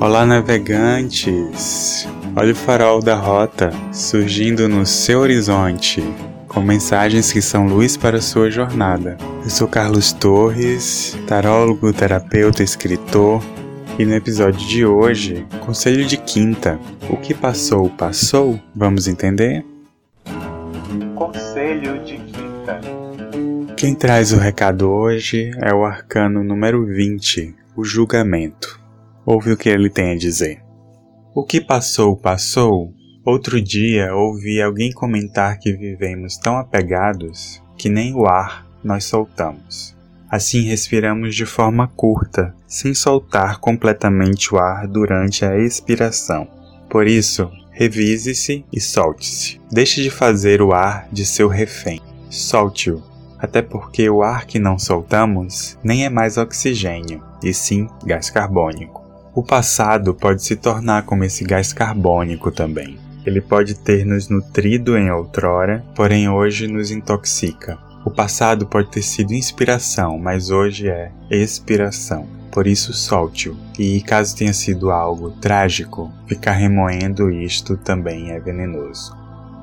Olá, navegantes! Olha o farol da rota surgindo no seu horizonte, com mensagens que são luz para a sua jornada. Eu sou Carlos Torres, tarólogo, terapeuta, escritor, e no episódio de hoje, Conselho de Quinta: O que passou, passou? Vamos entender? Conselho de Quinta. Quem traz o recado hoje é o arcano número 20, o julgamento. Ouve o que ele tem a dizer. O que passou, passou. Outro dia ouvi alguém comentar que vivemos tão apegados que nem o ar nós soltamos. Assim respiramos de forma curta, sem soltar completamente o ar durante a expiração. Por isso, revise-se e solte-se. Deixe de fazer o ar de seu refém. Solte-o, até porque o ar que não soltamos nem é mais oxigênio, e sim gás carbônico. O passado pode se tornar como esse gás carbônico também. Ele pode ter nos nutrido em outrora, porém hoje nos intoxica. O passado pode ter sido inspiração, mas hoje é expiração. Por isso, solte-o. E caso tenha sido algo trágico, ficar remoendo isto também é venenoso.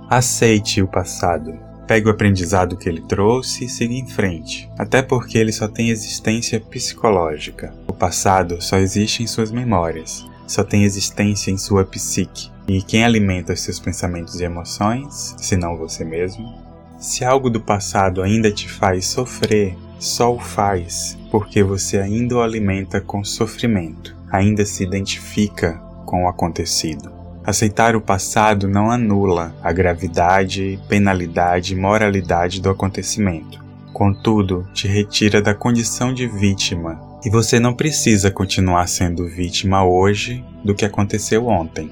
Aceite o passado. Pegue o aprendizado que ele trouxe e siga em frente, até porque ele só tem existência psicológica. O passado só existe em suas memórias, só tem existência em sua psique. E quem alimenta os seus pensamentos e emoções, se não você mesmo? Se algo do passado ainda te faz sofrer, só o faz porque você ainda o alimenta com sofrimento, ainda se identifica com o acontecido. Aceitar o passado não anula a gravidade, penalidade e moralidade do acontecimento. Contudo, te retira da condição de vítima e você não precisa continuar sendo vítima hoje do que aconteceu ontem.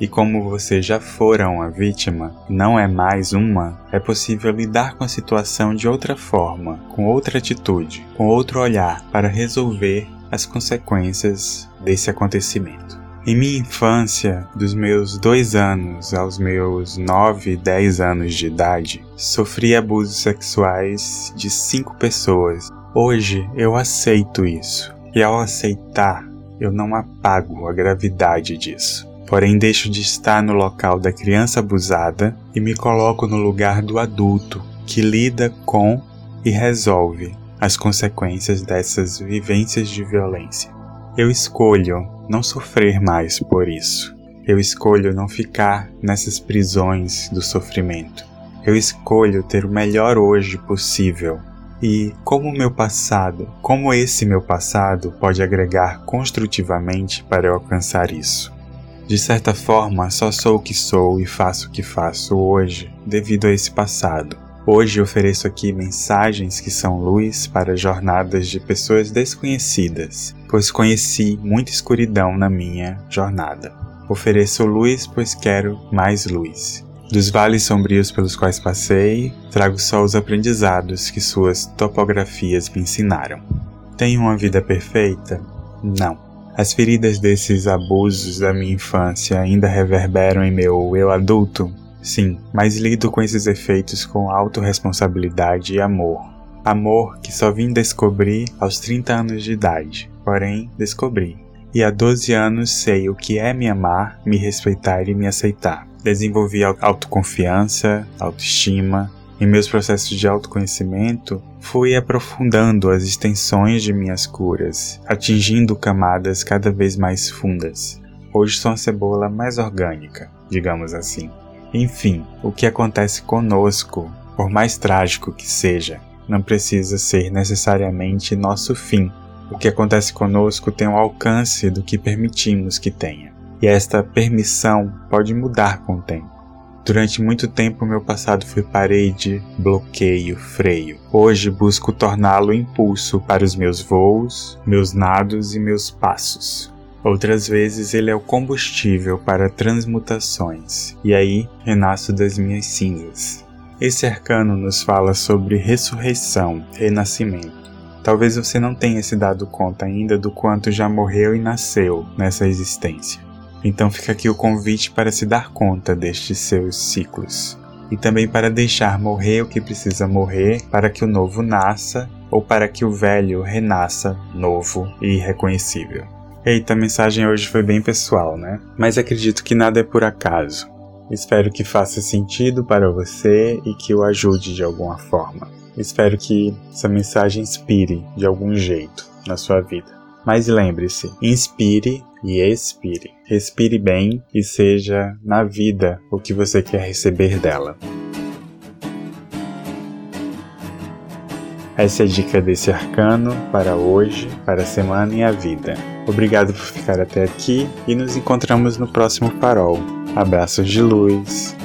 E como você já fora uma vítima, não é mais uma, é possível lidar com a situação de outra forma, com outra atitude, com outro olhar para resolver as consequências desse acontecimento. Em minha infância, dos meus dois anos aos meus nove, dez anos de idade, sofri abusos sexuais de cinco pessoas. Hoje eu aceito isso, e ao aceitar, eu não apago a gravidade disso. Porém, deixo de estar no local da criança abusada e me coloco no lugar do adulto que lida com e resolve as consequências dessas vivências de violência. Eu escolho não sofrer mais por isso. Eu escolho não ficar nessas prisões do sofrimento. Eu escolho ter o melhor hoje possível. E como o meu passado, como esse meu passado pode agregar construtivamente para eu alcançar isso? De certa forma, só sou o que sou e faço o que faço hoje devido a esse passado. Hoje ofereço aqui mensagens que são luz para jornadas de pessoas desconhecidas, pois conheci muita escuridão na minha jornada. Ofereço luz, pois quero mais luz. Dos vales sombrios pelos quais passei, trago só os aprendizados que suas topografias me ensinaram. Tenho uma vida perfeita? Não. As feridas desses abusos da minha infância ainda reverberam em meu eu adulto? Sim, mas lido com esses efeitos com autorresponsabilidade e amor. Amor que só vim descobrir aos 30 anos de idade, porém descobri. E há 12 anos sei o que é me amar, me respeitar e me aceitar. Desenvolvi autoconfiança, autoestima. Em meus processos de autoconhecimento, fui aprofundando as extensões de minhas curas, atingindo camadas cada vez mais fundas. Hoje sou uma cebola mais orgânica, digamos assim. Enfim, o que acontece conosco, por mais trágico que seja, não precisa ser necessariamente nosso fim. O que acontece conosco tem o alcance do que permitimos que tenha. E esta permissão pode mudar com o tempo. Durante muito tempo, meu passado foi parede, bloqueio, freio. Hoje busco torná-lo impulso para os meus voos, meus nados e meus passos. Outras vezes ele é o combustível para transmutações, e aí renasço das minhas cinzas. Esse arcano nos fala sobre ressurreição, renascimento. Talvez você não tenha se dado conta ainda do quanto já morreu e nasceu nessa existência. Então fica aqui o convite para se dar conta destes seus ciclos e também para deixar morrer o que precisa morrer para que o novo nasça ou para que o velho renasça novo e irreconhecível. Eita, a mensagem hoje foi bem pessoal, né? Mas acredito que nada é por acaso. Espero que faça sentido para você e que o ajude de alguma forma. Espero que essa mensagem inspire de algum jeito na sua vida. Mas lembre-se, inspire e expire. Respire bem e seja na vida o que você quer receber dela. Essa é a dica desse arcano para hoje, para a semana e a vida. Obrigado por ficar até aqui e nos encontramos no próximo farol. Abraços de luz.